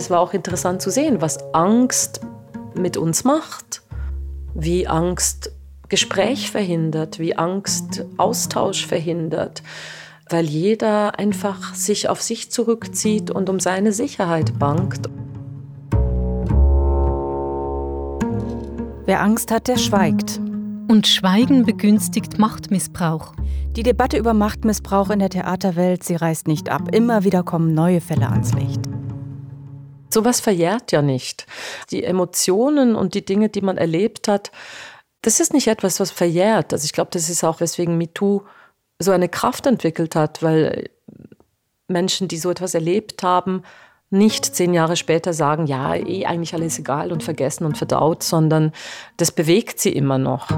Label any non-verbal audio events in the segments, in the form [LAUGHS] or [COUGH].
es war auch interessant zu sehen, was Angst mit uns macht, wie Angst Gespräch verhindert, wie Angst Austausch verhindert, weil jeder einfach sich auf sich zurückzieht und um seine Sicherheit bangt. Wer Angst hat, der schweigt. Und Schweigen begünstigt Machtmissbrauch. Die Debatte über Machtmissbrauch in der Theaterwelt, sie reißt nicht ab. Immer wieder kommen neue Fälle ans Licht. Sowas verjährt ja nicht. Die Emotionen und die Dinge, die man erlebt hat, das ist nicht etwas, was verjährt. Also ich glaube, das ist auch, weswegen MeToo so eine Kraft entwickelt hat, weil Menschen, die so etwas erlebt haben, nicht zehn Jahre später sagen, ja, eh eigentlich alles egal und vergessen und verdaut, sondern das bewegt sie immer noch.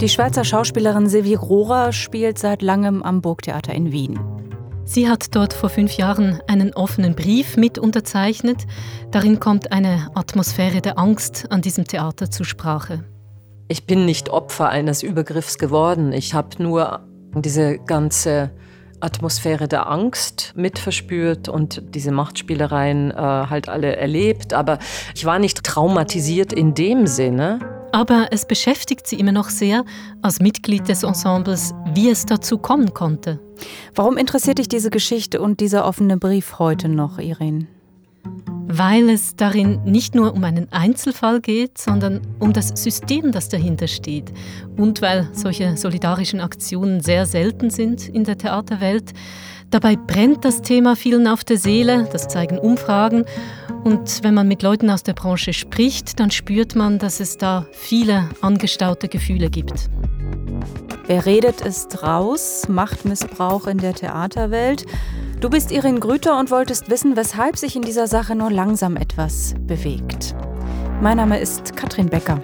Die Schweizer Schauspielerin Silvi Rohrer spielt seit langem am Burgtheater in Wien. Sie hat dort vor fünf Jahren einen offenen Brief mit unterzeichnet. Darin kommt eine Atmosphäre der Angst an diesem Theater zur Sprache. Ich bin nicht Opfer eines Übergriffs geworden. Ich habe nur diese ganze Atmosphäre der Angst mitverspürt und diese Machtspielereien äh, halt alle erlebt. Aber ich war nicht traumatisiert in dem Sinne. Aber es beschäftigt sie immer noch sehr als Mitglied des Ensembles, wie es dazu kommen konnte. Warum interessiert dich diese Geschichte und dieser offene Brief heute noch, Irene? Weil es darin nicht nur um einen Einzelfall geht, sondern um das System, das dahinter steht. Und weil solche solidarischen Aktionen sehr selten sind in der Theaterwelt. Dabei brennt das Thema vielen auf der Seele, das zeigen Umfragen. Und wenn man mit Leuten aus der Branche spricht, dann spürt man, dass es da viele angestaute Gefühle gibt. Wer redet, ist raus. Machtmissbrauch in der Theaterwelt. Du bist Irin Grüter und wolltest wissen, weshalb sich in dieser Sache nur langsam etwas bewegt. Mein Name ist Katrin Becker.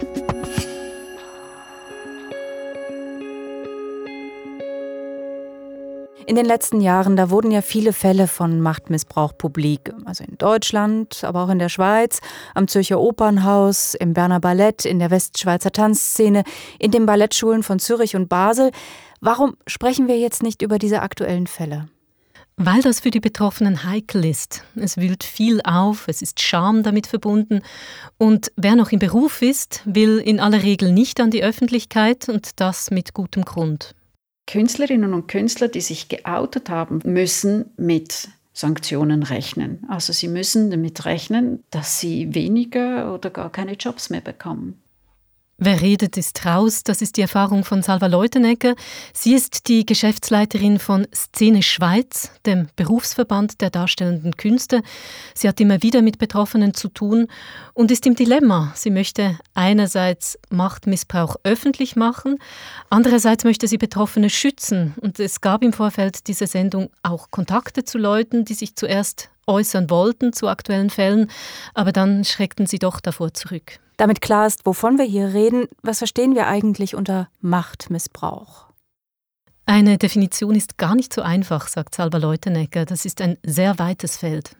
In den letzten Jahren, da wurden ja viele Fälle von Machtmissbrauch publik. Also in Deutschland, aber auch in der Schweiz, am Zürcher Opernhaus, im Berner Ballett, in der Westschweizer Tanzszene, in den Ballettschulen von Zürich und Basel. Warum sprechen wir jetzt nicht über diese aktuellen Fälle? Weil das für die Betroffenen heikel ist. Es wühlt viel auf, es ist Scham damit verbunden. Und wer noch im Beruf ist, will in aller Regel nicht an die Öffentlichkeit und das mit gutem Grund. Künstlerinnen und Künstler, die sich geoutet haben, müssen mit Sanktionen rechnen. Also sie müssen damit rechnen, dass sie weniger oder gar keine Jobs mehr bekommen. Wer redet, ist raus. Das ist die Erfahrung von Salva Leutenegger. Sie ist die Geschäftsleiterin von Szene Schweiz, dem Berufsverband der darstellenden Künste. Sie hat immer wieder mit Betroffenen zu tun und ist im Dilemma. Sie möchte einerseits Machtmissbrauch öffentlich machen, andererseits möchte sie Betroffene schützen. Und es gab im Vorfeld dieser Sendung auch Kontakte zu Leuten, die sich zuerst äußern wollten zu aktuellen Fällen, aber dann schreckten sie doch davor zurück. Damit klar ist, wovon wir hier reden, was verstehen wir eigentlich unter Machtmissbrauch? Eine Definition ist gar nicht so einfach, sagt Salva Leutenegger. Das ist ein sehr weites Feld.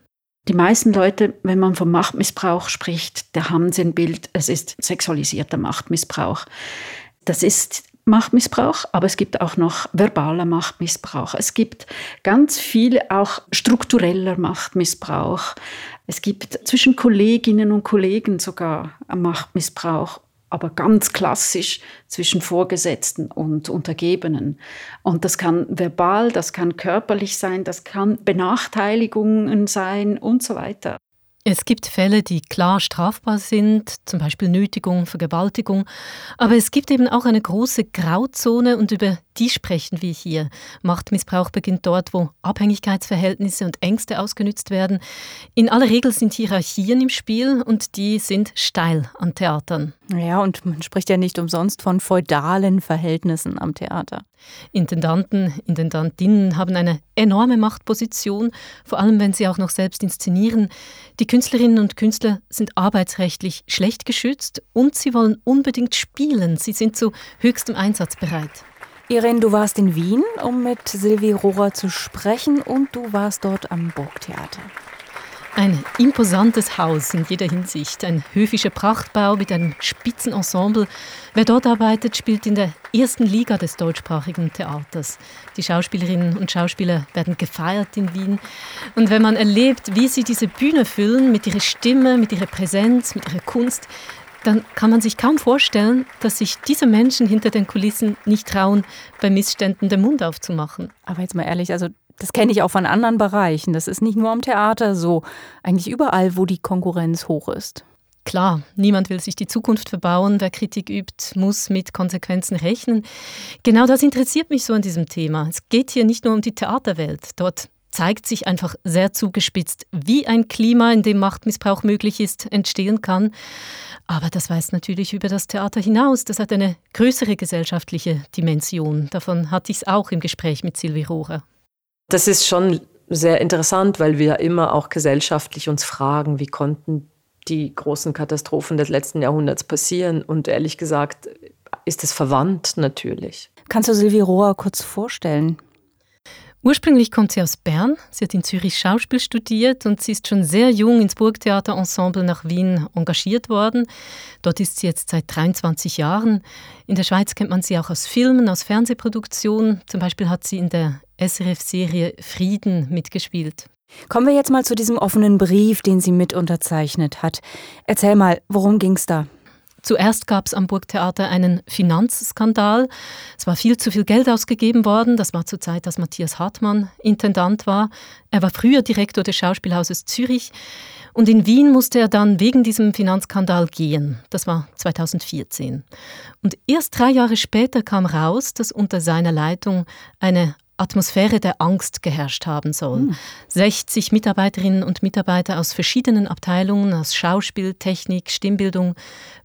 Die meisten Leute, wenn man vom Machtmissbrauch spricht, da haben sie ein Bild, es ist sexualisierter Machtmissbrauch. Das ist Machtmissbrauch, aber es gibt auch noch verbaler Machtmissbrauch. Es gibt ganz viel auch struktureller Machtmissbrauch. Es gibt zwischen Kolleginnen und Kollegen sogar Machtmissbrauch, aber ganz klassisch zwischen Vorgesetzten und Untergebenen. Und das kann verbal, das kann körperlich sein, das kann Benachteiligungen sein und so weiter. Es gibt Fälle, die klar strafbar sind, zum Beispiel Nötigung, Vergewaltigung, aber es gibt eben auch eine große Grauzone und über die sprechen wir hier. Machtmissbrauch beginnt dort, wo Abhängigkeitsverhältnisse und Ängste ausgenützt werden. In aller Regel sind Hierarchien im Spiel und die sind steil an Theatern. Ja, und man spricht ja nicht umsonst von feudalen Verhältnissen am Theater. Intendanten, Intendantinnen haben eine enorme Machtposition, vor allem wenn sie auch noch selbst inszenieren. Die Künstlerinnen und Künstler sind arbeitsrechtlich schlecht geschützt und sie wollen unbedingt spielen. Sie sind zu höchstem Einsatz bereit. Irene, du warst in Wien, um mit Silvi Rohrer zu sprechen und du warst dort am Burgtheater. Ein imposantes Haus in jeder Hinsicht, ein höfischer Prachtbau mit einem Spitzenensemble. Wer dort arbeitet, spielt in der ersten Liga des deutschsprachigen Theaters. Die Schauspielerinnen und Schauspieler werden gefeiert in Wien. Und wenn man erlebt, wie sie diese Bühne füllen, mit ihrer Stimme, mit ihrer Präsenz, mit ihrer Kunst, dann kann man sich kaum vorstellen, dass sich diese Menschen hinter den Kulissen nicht trauen, bei Missständen den Mund aufzumachen. Aber jetzt mal ehrlich, also das kenne ich auch von anderen Bereichen. Das ist nicht nur am Theater so, eigentlich überall, wo die Konkurrenz hoch ist. Klar, niemand will sich die Zukunft verbauen. Wer Kritik übt, muss mit Konsequenzen rechnen. Genau das interessiert mich so an diesem Thema. Es geht hier nicht nur um die Theaterwelt. Dort zeigt sich einfach sehr zugespitzt, wie ein Klima, in dem Machtmissbrauch möglich ist, entstehen kann. Aber das weist natürlich über das Theater hinaus. Das hat eine größere gesellschaftliche Dimension. Davon hatte ich es auch im Gespräch mit Sylvie Rohrer. Das ist schon sehr interessant, weil wir immer auch gesellschaftlich uns fragen, wie konnten die großen Katastrophen des letzten Jahrhunderts passieren. Und ehrlich gesagt ist es verwandt natürlich. Kannst du Sylvie Rohr kurz vorstellen? Ursprünglich kommt sie aus Bern. Sie hat in Zürich Schauspiel studiert und sie ist schon sehr jung ins Burgtheaterensemble nach Wien engagiert worden. Dort ist sie jetzt seit 23 Jahren. In der Schweiz kennt man sie auch aus Filmen, aus Fernsehproduktionen. Zum Beispiel hat sie in der SRF-Serie Frieden mitgespielt. Kommen wir jetzt mal zu diesem offenen Brief, den sie mit unterzeichnet hat. Erzähl mal, worum ging es da? Zuerst gab es am Burgtheater einen Finanzskandal. Es war viel zu viel Geld ausgegeben worden. Das war zur Zeit, dass Matthias Hartmann Intendant war. Er war früher Direktor des Schauspielhauses Zürich. Und in Wien musste er dann wegen diesem Finanzskandal gehen. Das war 2014. Und erst drei Jahre später kam raus, dass unter seiner Leitung eine Atmosphäre der Angst geherrscht haben soll. Mhm. 60 Mitarbeiterinnen und Mitarbeiter aus verschiedenen Abteilungen, aus Schauspiel, Technik, Stimmbildung,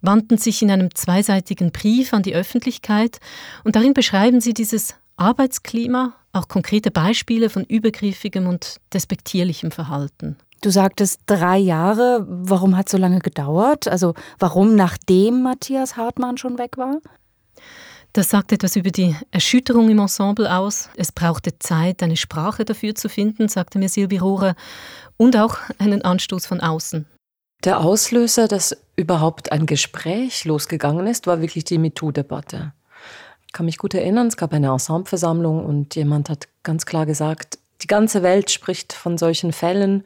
wandten sich in einem zweiseitigen Brief an die Öffentlichkeit und darin beschreiben sie dieses Arbeitsklima, auch konkrete Beispiele von übergriffigem und despektierlichem Verhalten. Du sagtest drei Jahre. Warum hat es so lange gedauert? Also warum nachdem Matthias Hartmann schon weg war? Das sagt etwas über die Erschütterung im Ensemble aus. Es brauchte Zeit, eine Sprache dafür zu finden, sagte mir Silvi Rohrer, und auch einen Anstoß von außen. Der Auslöser, dass überhaupt ein Gespräch losgegangen ist, war wirklich die MeToo-Debatte. Ich kann mich gut erinnern, es gab eine Ensembleversammlung und jemand hat ganz klar gesagt, die ganze Welt spricht von solchen Fällen.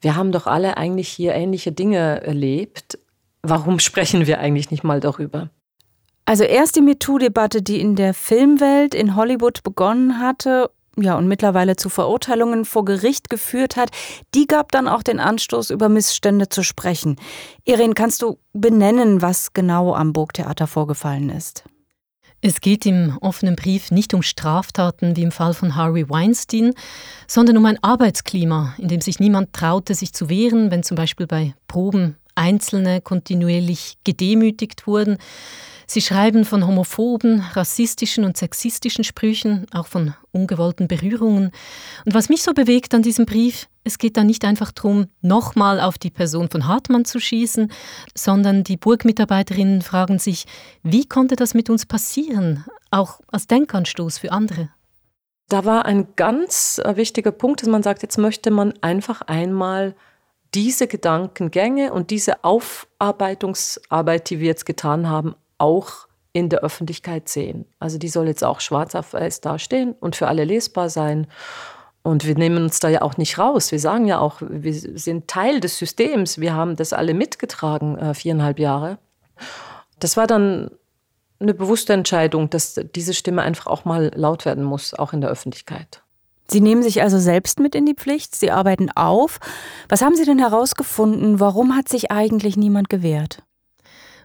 Wir haben doch alle eigentlich hier ähnliche Dinge erlebt. Warum [LAUGHS] sprechen wir eigentlich nicht mal darüber? Also erst die MeToo-Debatte, die in der Filmwelt in Hollywood begonnen hatte ja, und mittlerweile zu Verurteilungen vor Gericht geführt hat, die gab dann auch den Anstoß, über Missstände zu sprechen. Irene, kannst du benennen, was genau am Burgtheater vorgefallen ist? Es geht im offenen Brief nicht um Straftaten wie im Fall von Harvey Weinstein, sondern um ein Arbeitsklima, in dem sich niemand traute, sich zu wehren, wenn zum Beispiel bei Proben Einzelne kontinuierlich gedemütigt wurden, Sie schreiben von homophoben, rassistischen und sexistischen Sprüchen, auch von ungewollten Berührungen. Und was mich so bewegt an diesem Brief, es geht da nicht einfach darum, nochmal auf die Person von Hartmann zu schießen, sondern die Burgmitarbeiterinnen fragen sich, wie konnte das mit uns passieren, auch als Denkanstoß für andere. Da war ein ganz äh, wichtiger Punkt, dass man sagt, jetzt möchte man einfach einmal diese Gedankengänge und diese Aufarbeitungsarbeit, die wir jetzt getan haben, auch in der Öffentlichkeit sehen. Also die soll jetzt auch schwarz auf weiß dastehen und für alle lesbar sein. Und wir nehmen uns da ja auch nicht raus. Wir sagen ja auch, wir sind Teil des Systems. Wir haben das alle mitgetragen, äh, viereinhalb Jahre. Das war dann eine bewusste Entscheidung, dass diese Stimme einfach auch mal laut werden muss, auch in der Öffentlichkeit. Sie nehmen sich also selbst mit in die Pflicht, Sie arbeiten auf. Was haben Sie denn herausgefunden? Warum hat sich eigentlich niemand gewehrt?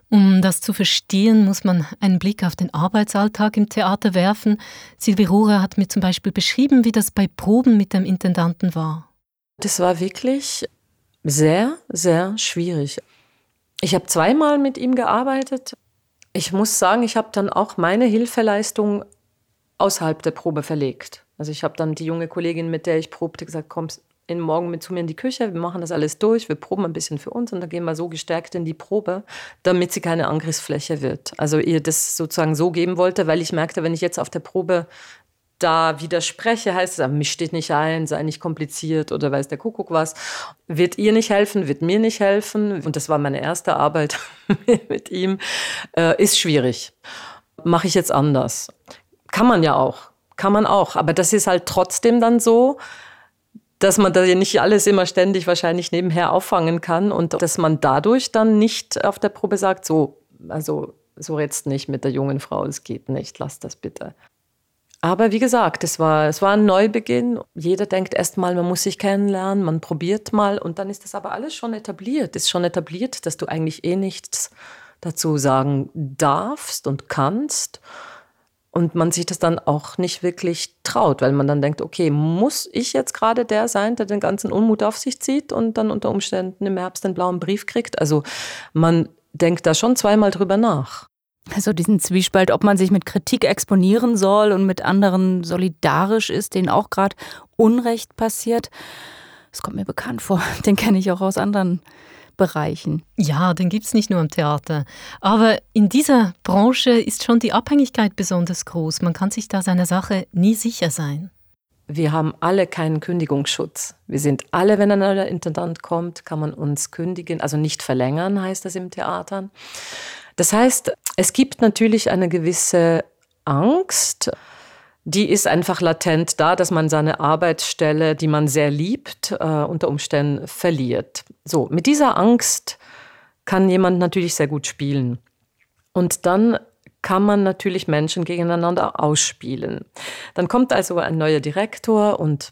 Um das zu verstehen, muss man einen Blick auf den Arbeitsalltag im Theater werfen. Silvi Rohrer hat mir zum Beispiel beschrieben, wie das bei Proben mit dem Intendanten war. Das war wirklich sehr, sehr schwierig. Ich habe zweimal mit ihm gearbeitet. Ich muss sagen, ich habe dann auch meine Hilfeleistung außerhalb der Probe verlegt. Also ich habe dann die junge Kollegin, mit der ich probte, gesagt, komm, in morgen mit zu mir in die Küche, wir machen das alles durch, wir proben ein bisschen für uns und dann gehen wir so gestärkt in die Probe, damit sie keine Angriffsfläche wird. Also ihr das sozusagen so geben wollte, weil ich merkte, wenn ich jetzt auf der Probe da widerspreche, heißt es, mich steht nicht ein, sei nicht kompliziert oder weiß der Kuckuck was. Wird ihr nicht helfen, wird mir nicht helfen. Und das war meine erste Arbeit [LAUGHS] mit ihm. Äh, ist schwierig. Mache ich jetzt anders. Kann man ja auch. Kann man auch. Aber das ist halt trotzdem dann so, dass man da ja nicht alles immer ständig wahrscheinlich nebenher auffangen kann und dass man dadurch dann nicht auf der Probe sagt, so, also so jetzt nicht mit der jungen Frau, es geht nicht, lass das bitte. Aber wie gesagt, es war, es war ein Neubeginn. Jeder denkt erst mal, man muss sich kennenlernen, man probiert mal und dann ist das aber alles schon etabliert. Ist schon etabliert, dass du eigentlich eh nichts dazu sagen darfst und kannst. Und man sich das dann auch nicht wirklich traut, weil man dann denkt, okay, muss ich jetzt gerade der sein, der den ganzen Unmut auf sich zieht und dann unter Umständen im Herbst den blauen Brief kriegt? Also man denkt da schon zweimal drüber nach. Also diesen Zwiespalt, ob man sich mit Kritik exponieren soll und mit anderen solidarisch ist, denen auch gerade Unrecht passiert. Das kommt mir bekannt vor. [LAUGHS] Den kenne ich auch aus anderen Bereichen. Ja, den gibt es nicht nur im Theater. Aber in dieser Branche ist schon die Abhängigkeit besonders groß. Man kann sich da seiner Sache nie sicher sein. Wir haben alle keinen Kündigungsschutz. Wir sind alle, wenn ein neuer Intendant kommt, kann man uns kündigen, also nicht verlängern, heißt das im Theatern. Das heißt, es gibt natürlich eine gewisse Angst, die ist einfach latent da, dass man seine Arbeitsstelle, die man sehr liebt, äh, unter Umständen verliert. So, mit dieser Angst kann jemand natürlich sehr gut spielen. Und dann kann man natürlich Menschen gegeneinander ausspielen. Dann kommt also ein neuer Direktor und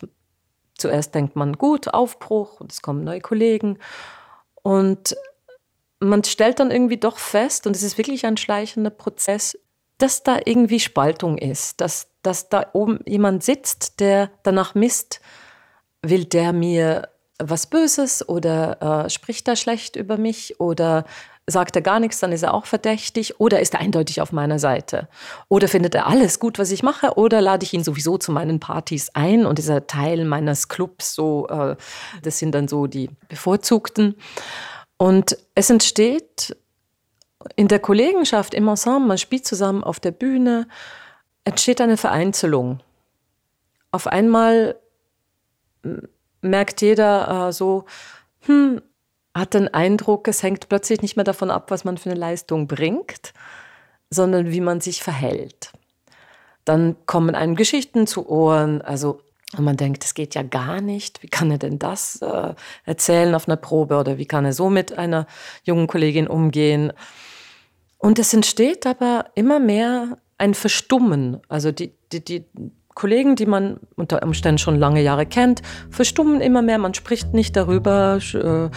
zuerst denkt man, gut, Aufbruch und es kommen neue Kollegen. Und man stellt dann irgendwie doch fest, und es ist wirklich ein schleichender Prozess, dass da irgendwie Spaltung ist, dass, dass da oben jemand sitzt, der danach misst, will der mir was Böses oder äh, spricht er schlecht über mich oder sagt er gar nichts, dann ist er auch verdächtig oder ist er eindeutig auf meiner Seite oder findet er alles gut, was ich mache oder lade ich ihn sowieso zu meinen Partys ein und ist er Teil meines Clubs, so äh, das sind dann so die Bevorzugten. Und es entsteht in der Kollegenschaft, im Ensemble, man spielt zusammen auf der Bühne, entsteht eine Vereinzelung. Auf einmal merkt jeder äh, so, hm, hat den Eindruck, es hängt plötzlich nicht mehr davon ab, was man für eine Leistung bringt, sondern wie man sich verhält. Dann kommen einem Geschichten zu Ohren, also und man denkt, das geht ja gar nicht. Wie kann er denn das äh, erzählen auf einer Probe oder wie kann er so mit einer jungen Kollegin umgehen? Und es entsteht aber immer mehr ein Verstummen. Also die, die, die Kollegen, die man unter Umständen schon lange Jahre kennt, verstummen immer mehr. Man spricht nicht darüber. Äh,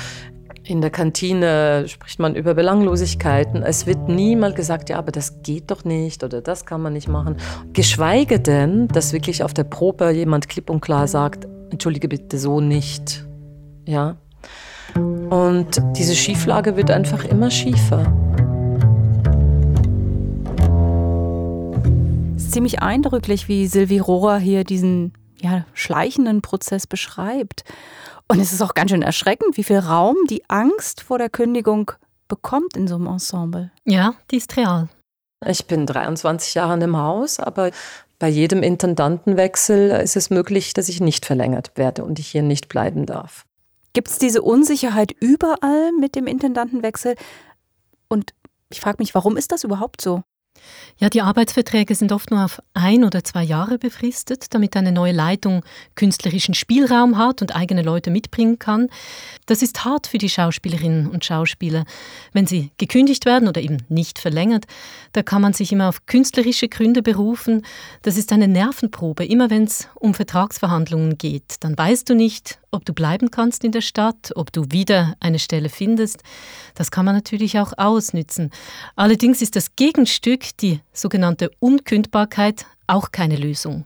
in der Kantine spricht man über Belanglosigkeiten. Es wird nie mal gesagt, ja, aber das geht doch nicht oder das kann man nicht machen. Geschweige denn, dass wirklich auf der Probe jemand klipp und klar sagt, entschuldige bitte so nicht. Ja. Und diese Schieflage wird einfach immer schiefer. Ist ziemlich eindrücklich, wie Sylvie Rohrer hier diesen ja, schleichenden Prozess beschreibt. Und es ist auch ganz schön erschreckend, wie viel Raum die Angst vor der Kündigung bekommt in so einem Ensemble. Ja, die ist real. Ich bin 23 Jahre in dem Haus, aber bei jedem Intendantenwechsel ist es möglich, dass ich nicht verlängert werde und ich hier nicht bleiben darf. Gibt es diese Unsicherheit überall mit dem Intendantenwechsel? Und ich frage mich, warum ist das überhaupt so? Ja, die Arbeitsverträge sind oft nur auf ein oder zwei Jahre befristet, damit eine neue Leitung künstlerischen Spielraum hat und eigene Leute mitbringen kann. Das ist hart für die Schauspielerinnen und Schauspieler. Wenn sie gekündigt werden oder eben nicht verlängert, da kann man sich immer auf künstlerische Gründe berufen. Das ist eine Nervenprobe, immer wenn es um Vertragsverhandlungen geht. Dann weißt du nicht, ob du bleiben kannst in der Stadt, ob du wieder eine Stelle findest. Das kann man natürlich auch ausnützen. Allerdings ist das Gegenstück, die sogenannte Unkündbarkeit, auch keine Lösung.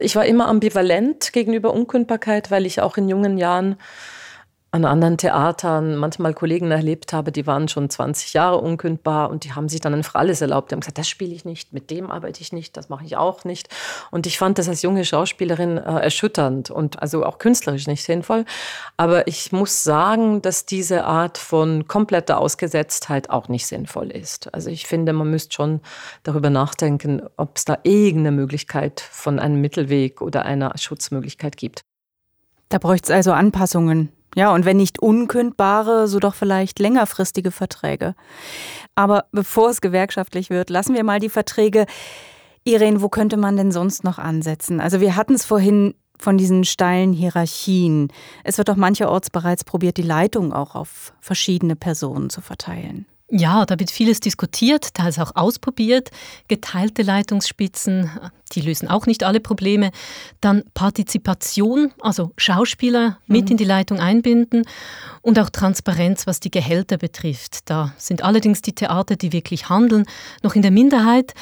Ich war immer ambivalent gegenüber Unkündbarkeit, weil ich auch in jungen Jahren an anderen Theatern manchmal Kollegen erlebt habe, die waren schon 20 Jahre unkündbar und die haben sich dann einfach alles erlaubt. Die haben gesagt, das spiele ich nicht, mit dem arbeite ich nicht, das mache ich auch nicht. Und ich fand das als junge Schauspielerin äh, erschütternd und also auch künstlerisch nicht sinnvoll. Aber ich muss sagen, dass diese Art von kompletter Ausgesetztheit auch nicht sinnvoll ist. Also ich finde, man müsste schon darüber nachdenken, ob es da irgendeine Möglichkeit von einem Mittelweg oder einer Schutzmöglichkeit gibt. Da bräuchte es also Anpassungen ja, und wenn nicht unkündbare, so doch vielleicht längerfristige Verträge. Aber bevor es gewerkschaftlich wird, lassen wir mal die Verträge. Irene, wo könnte man denn sonst noch ansetzen? Also wir hatten es vorhin von diesen steilen Hierarchien. Es wird doch mancherorts bereits probiert, die Leitung auch auf verschiedene Personen zu verteilen. Ja, da wird vieles diskutiert, teils auch ausprobiert. Geteilte Leitungsspitzen, die lösen auch nicht alle Probleme. Dann Partizipation, also Schauspieler mit mhm. in die Leitung einbinden und auch Transparenz, was die Gehälter betrifft. Da sind allerdings die Theater, die wirklich handeln, noch in der Minderheit.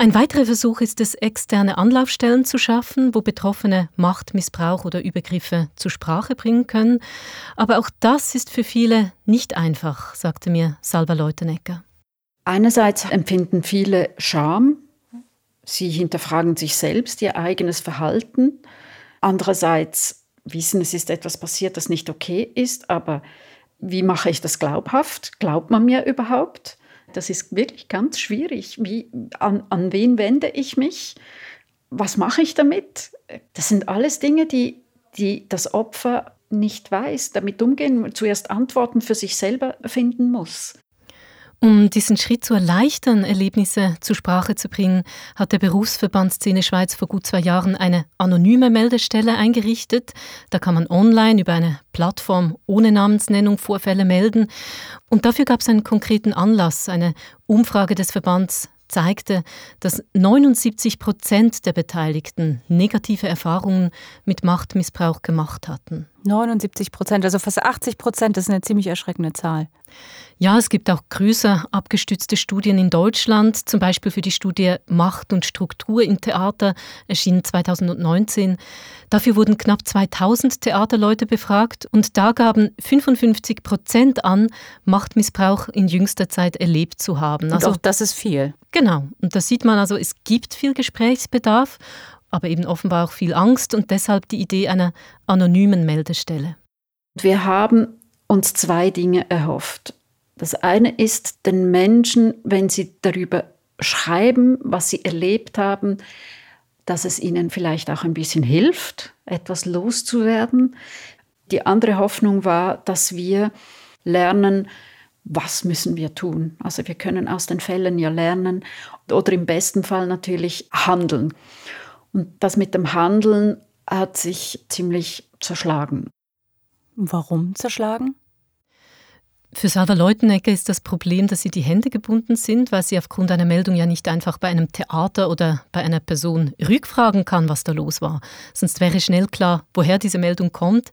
Ein weiterer Versuch ist es, externe Anlaufstellen zu schaffen, wo Betroffene Machtmissbrauch oder Übergriffe zur Sprache bringen können. Aber auch das ist für viele nicht einfach, sagte mir Salva Leutenegger. Einerseits empfinden viele Scham. Sie hinterfragen sich selbst, ihr eigenes Verhalten. Andererseits wissen, es ist etwas passiert, das nicht okay ist, aber wie mache ich das glaubhaft? Glaubt man mir überhaupt? Das ist wirklich ganz schwierig. Wie, an, an wen wende ich mich? Was mache ich damit? Das sind alles Dinge, die, die das Opfer nicht weiß, damit umgehen, zuerst Antworten für sich selber finden muss. Um diesen Schritt zu erleichtern, Erlebnisse zur Sprache zu bringen, hat der Berufsverband Szene Schweiz vor gut zwei Jahren eine anonyme Meldestelle eingerichtet. Da kann man online über eine Plattform ohne Namensnennung Vorfälle melden. Und dafür gab es einen konkreten Anlass. Eine Umfrage des Verbands zeigte, dass 79 Prozent der Beteiligten negative Erfahrungen mit Machtmissbrauch gemacht hatten. 79 Prozent, also fast 80 Prozent, das ist eine ziemlich erschreckende Zahl. Ja, es gibt auch größer abgestützte Studien in Deutschland, zum Beispiel für die Studie Macht und Struktur im Theater, erschien 2019. Dafür wurden knapp 2000 Theaterleute befragt und da gaben 55 Prozent an, Machtmissbrauch in jüngster Zeit erlebt zu haben. Also, auch das ist viel. Genau. Und da sieht man also, es gibt viel Gesprächsbedarf, aber eben offenbar auch viel Angst und deshalb die Idee einer anonymen Meldestelle. Wir haben uns zwei Dinge erhofft. Das eine ist, den Menschen, wenn sie darüber schreiben, was sie erlebt haben, dass es ihnen vielleicht auch ein bisschen hilft, etwas loszuwerden. Die andere Hoffnung war, dass wir lernen, was müssen wir tun. Also wir können aus den Fällen ja lernen oder im besten Fall natürlich handeln. Und das mit dem Handeln hat sich ziemlich zerschlagen. Warum zerschlagen? Für Salva Leutenegger ist das Problem, dass sie die Hände gebunden sind, weil sie aufgrund einer Meldung ja nicht einfach bei einem Theater oder bei einer Person rückfragen kann, was da los war. Sonst wäre schnell klar, woher diese Meldung kommt.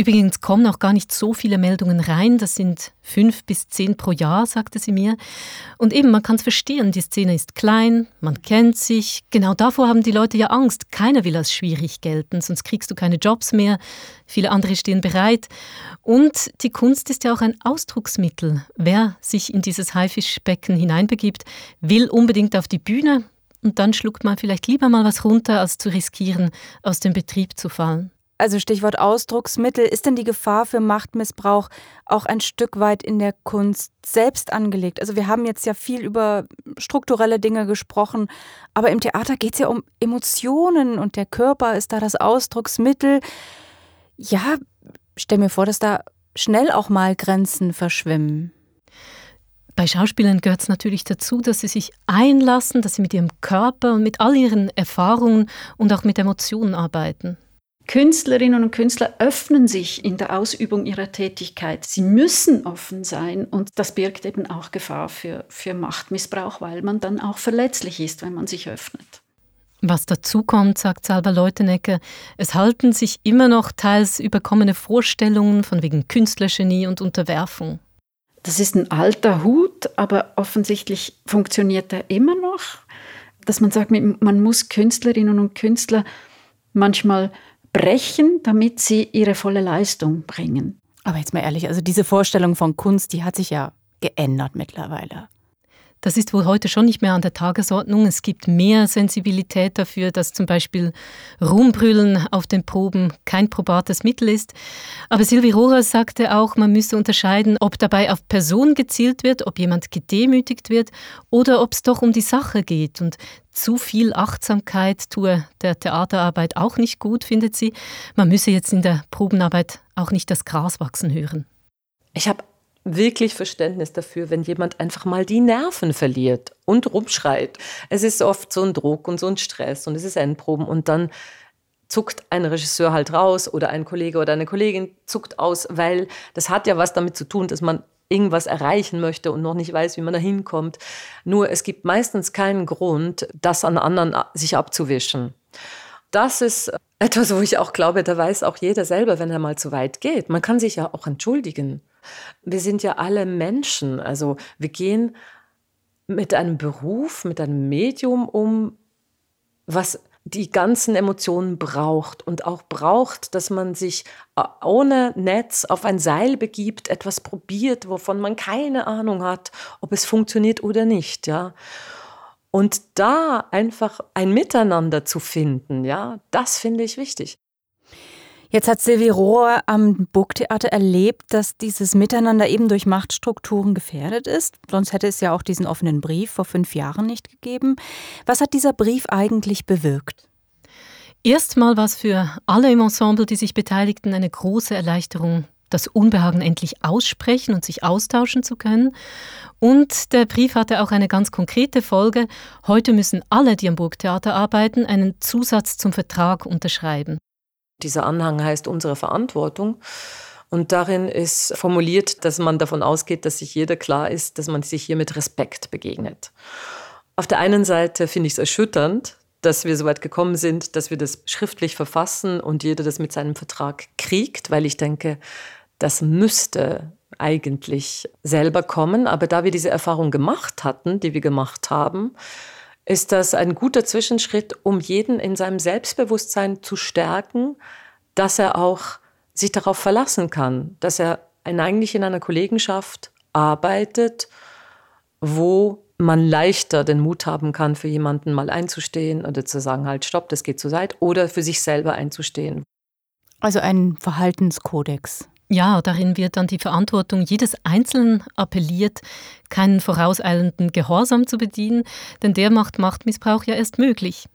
Übrigens kommen auch gar nicht so viele Meldungen rein. Das sind fünf bis zehn pro Jahr, sagte sie mir. Und eben, man kann es verstehen, die Szene ist klein, man kennt sich. Genau davor haben die Leute ja Angst. Keiner will als schwierig gelten, sonst kriegst du keine Jobs mehr. Viele andere stehen bereit. Und die Kunst ist ja auch ein Ausdrucksmittel. Wer sich in dieses Haifischbecken hineinbegibt, will unbedingt auf die Bühne. Und dann schluckt man vielleicht lieber mal was runter, als zu riskieren, aus dem Betrieb zu fallen. Also Stichwort Ausdrucksmittel, ist denn die Gefahr für Machtmissbrauch auch ein Stück weit in der Kunst selbst angelegt? Also wir haben jetzt ja viel über strukturelle Dinge gesprochen, aber im Theater geht es ja um Emotionen und der Körper ist da das Ausdrucksmittel. Ja, stell mir vor, dass da schnell auch mal Grenzen verschwimmen. Bei Schauspielern gehört es natürlich dazu, dass sie sich einlassen, dass sie mit ihrem Körper und mit all ihren Erfahrungen und auch mit Emotionen arbeiten. Künstlerinnen und Künstler öffnen sich in der Ausübung ihrer Tätigkeit. Sie müssen offen sein und das birgt eben auch Gefahr für, für Machtmissbrauch, weil man dann auch verletzlich ist, wenn man sich öffnet. Was dazu kommt, sagt Salva Leutenecke, es halten sich immer noch teils überkommene Vorstellungen von wegen Künstlergenie und Unterwerfung. Das ist ein alter Hut, aber offensichtlich funktioniert er immer noch. Dass man sagt, man muss Künstlerinnen und Künstler manchmal brechen, damit sie ihre volle Leistung bringen. Aber jetzt mal ehrlich, also diese Vorstellung von Kunst, die hat sich ja geändert mittlerweile. Das ist wohl heute schon nicht mehr an der Tagesordnung. Es gibt mehr Sensibilität dafür, dass zum Beispiel Rumbrüllen auf den Proben kein probates Mittel ist. Aber Sylvie Rohrer sagte auch, man müsse unterscheiden, ob dabei auf Person gezielt wird, ob jemand gedemütigt wird oder ob es doch um die Sache geht. Und zu viel Achtsamkeit tue der Theaterarbeit auch nicht gut, findet sie. Man müsse jetzt in der Probenarbeit auch nicht das Gras wachsen hören. Ich habe wirklich Verständnis dafür, wenn jemand einfach mal die Nerven verliert und rumschreit. Es ist oft so ein Druck und so ein Stress und es ist Endproben und dann zuckt ein Regisseur halt raus oder ein Kollege oder eine Kollegin zuckt aus, weil das hat ja was damit zu tun, dass man irgendwas erreichen möchte und noch nicht weiß, wie man da hinkommt. Nur es gibt meistens keinen Grund, das an anderen sich abzuwischen. Das ist etwas, wo ich auch glaube, da weiß auch jeder selber, wenn er mal zu weit geht. Man kann sich ja auch entschuldigen. Wir sind ja alle Menschen. Also wir gehen mit einem Beruf, mit einem Medium um, was die ganzen Emotionen braucht und auch braucht, dass man sich äh, ohne Netz auf ein Seil begibt, etwas probiert, wovon man keine Ahnung hat, ob es funktioniert oder nicht, ja. Und da einfach ein Miteinander zu finden, ja, das finde ich wichtig. Jetzt hat Sylvie Rohr am Burgtheater erlebt, dass dieses Miteinander eben durch Machtstrukturen gefährdet ist. Sonst hätte es ja auch diesen offenen Brief vor fünf Jahren nicht gegeben. Was hat dieser Brief eigentlich bewirkt? Erstmal war es für alle im Ensemble, die sich beteiligten, eine große Erleichterung, das Unbehagen endlich aussprechen und sich austauschen zu können. Und der Brief hatte auch eine ganz konkrete Folge. Heute müssen alle, die am Burgtheater arbeiten, einen Zusatz zum Vertrag unterschreiben. Dieser Anhang heißt unsere Verantwortung. Und darin ist formuliert, dass man davon ausgeht, dass sich jeder klar ist, dass man sich hier mit Respekt begegnet. Auf der einen Seite finde ich es erschütternd, dass wir so weit gekommen sind, dass wir das schriftlich verfassen und jeder das mit seinem Vertrag kriegt, weil ich denke, das müsste eigentlich selber kommen. Aber da wir diese Erfahrung gemacht hatten, die wir gemacht haben, ist das ein guter Zwischenschritt, um jeden in seinem Selbstbewusstsein zu stärken, dass er auch sich darauf verlassen kann, dass er eigentlich in einer Kollegenschaft arbeitet, wo man leichter den Mut haben kann, für jemanden mal einzustehen oder zu sagen, halt, stopp, das geht zu weit, oder für sich selber einzustehen. Also ein Verhaltenskodex. Ja, darin wird an die Verantwortung jedes Einzelnen appelliert, keinen vorauseilenden Gehorsam zu bedienen, denn der macht Machtmissbrauch ja erst möglich.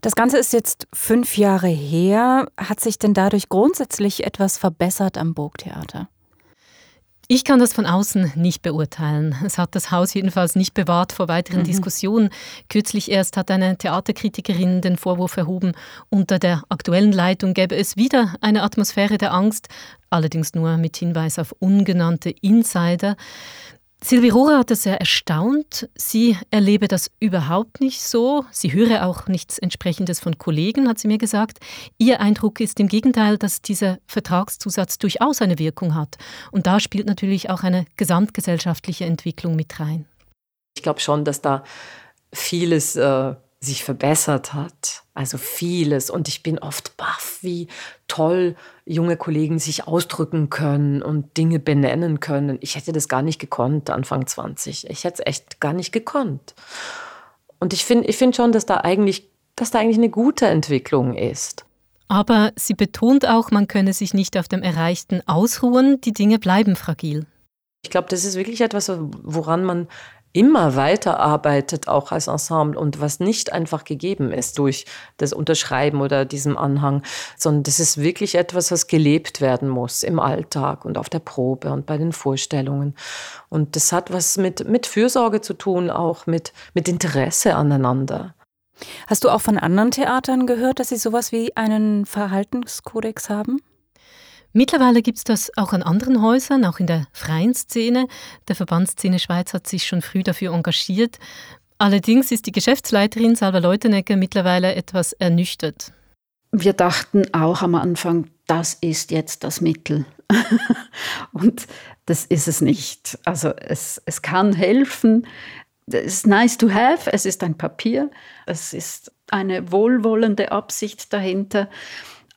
Das Ganze ist jetzt fünf Jahre her. Hat sich denn dadurch grundsätzlich etwas verbessert am Burgtheater? Ich kann das von außen nicht beurteilen. Es hat das Haus jedenfalls nicht bewahrt vor weiteren mhm. Diskussionen. Kürzlich erst hat eine Theaterkritikerin den Vorwurf erhoben, unter der aktuellen Leitung gäbe es wieder eine Atmosphäre der Angst, allerdings nur mit Hinweis auf ungenannte Insider. Sylvie Rohrer hat das sehr erstaunt. Sie erlebe das überhaupt nicht so. Sie höre auch nichts entsprechendes von Kollegen, hat sie mir gesagt. Ihr Eindruck ist im Gegenteil, dass dieser Vertragszusatz durchaus eine Wirkung hat. Und da spielt natürlich auch eine gesamtgesellschaftliche Entwicklung mit rein. Ich glaube schon, dass da vieles äh, sich verbessert hat. Also vieles. Und ich bin oft baff, wie toll junge Kollegen sich ausdrücken können und Dinge benennen können. Ich hätte das gar nicht gekonnt, Anfang 20. Ich hätte es echt gar nicht gekonnt. Und ich finde ich find schon, dass da, eigentlich, dass da eigentlich eine gute Entwicklung ist. Aber sie betont auch, man könne sich nicht auf dem Erreichten ausruhen, die Dinge bleiben fragil. Ich glaube, das ist wirklich etwas, woran man immer weiterarbeitet, auch als Ensemble und was nicht einfach gegeben ist durch das Unterschreiben oder diesem Anhang, sondern das ist wirklich etwas, was gelebt werden muss im Alltag und auf der Probe und bei den Vorstellungen. Und das hat was mit, mit Fürsorge zu tun, auch mit, mit Interesse aneinander. Hast du auch von anderen Theatern gehört, dass sie sowas wie einen Verhaltenskodex haben? Mittlerweile gibt es das auch an anderen Häusern, auch in der freien Szene. Der Verband Szene Schweiz hat sich schon früh dafür engagiert. Allerdings ist die Geschäftsleiterin Salva Leutenegger mittlerweile etwas ernüchtert. Wir dachten auch am Anfang, das ist jetzt das Mittel. [LAUGHS] Und das ist es nicht. Also es, es kann helfen. Es ist nice to have, es ist ein Papier, es ist eine wohlwollende Absicht dahinter.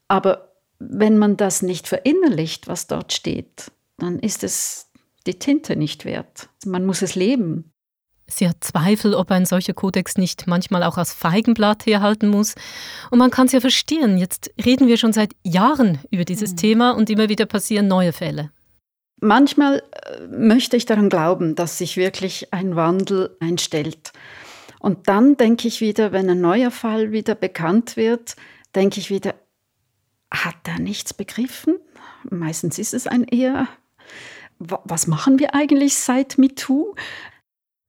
Aber wenn man das nicht verinnerlicht, was dort steht, dann ist es die Tinte nicht wert. Man muss es leben. Sie hat Zweifel, ob ein solcher Kodex nicht manchmal auch aus Feigenblatt herhalten muss. Und man kann es ja verstehen. Jetzt reden wir schon seit Jahren über dieses mhm. Thema und immer wieder passieren neue Fälle. Manchmal äh, möchte ich daran glauben, dass sich wirklich ein Wandel einstellt. Und dann denke ich wieder, wenn ein neuer Fall wieder bekannt wird, denke ich wieder, hat er nichts begriffen? Meistens ist es ein eher, was machen wir eigentlich seit MeToo?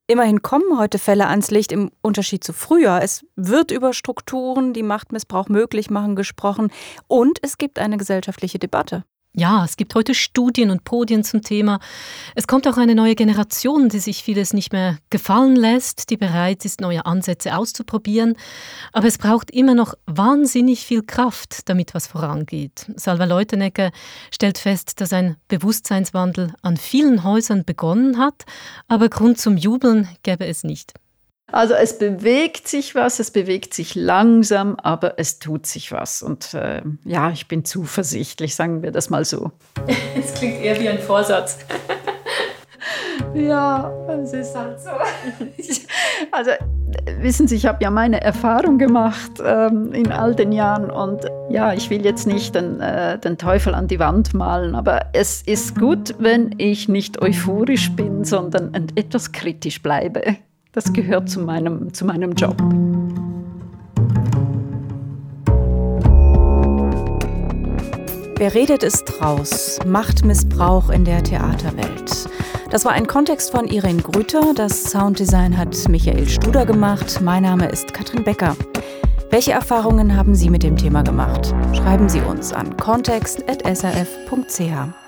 Immerhin kommen heute Fälle ans Licht im Unterschied zu früher. Es wird über Strukturen, die Machtmissbrauch möglich machen, gesprochen und es gibt eine gesellschaftliche Debatte. Ja, es gibt heute Studien und Podien zum Thema. Es kommt auch eine neue Generation, die sich vieles nicht mehr gefallen lässt, die bereit ist, neue Ansätze auszuprobieren. Aber es braucht immer noch wahnsinnig viel Kraft, damit was vorangeht. Salva Leutenegger stellt fest, dass ein Bewusstseinswandel an vielen Häusern begonnen hat, aber Grund zum Jubeln gäbe es nicht. Also es bewegt sich was, es bewegt sich langsam, aber es tut sich was. Und äh, ja, ich bin zuversichtlich, sagen wir das mal so. [LAUGHS] Es klingt eher wie ein Vorsatz. [LAUGHS] ja, es ist halt so. [LAUGHS] also wissen Sie, ich habe ja meine Erfahrung gemacht ähm, in all den Jahren und ja, ich will jetzt nicht den, äh, den Teufel an die Wand malen, aber es ist gut, wenn ich nicht euphorisch bin, sondern etwas kritisch bleibe. Das gehört zu meinem, zu meinem Job. Wer redet, ist raus. Machtmissbrauch in der Theaterwelt. Das war ein Kontext von Irene Grüter. Das Sounddesign hat Michael Studer gemacht. Mein Name ist Katrin Becker. Welche Erfahrungen haben Sie mit dem Thema gemacht? Schreiben Sie uns an kontext.srf.ch.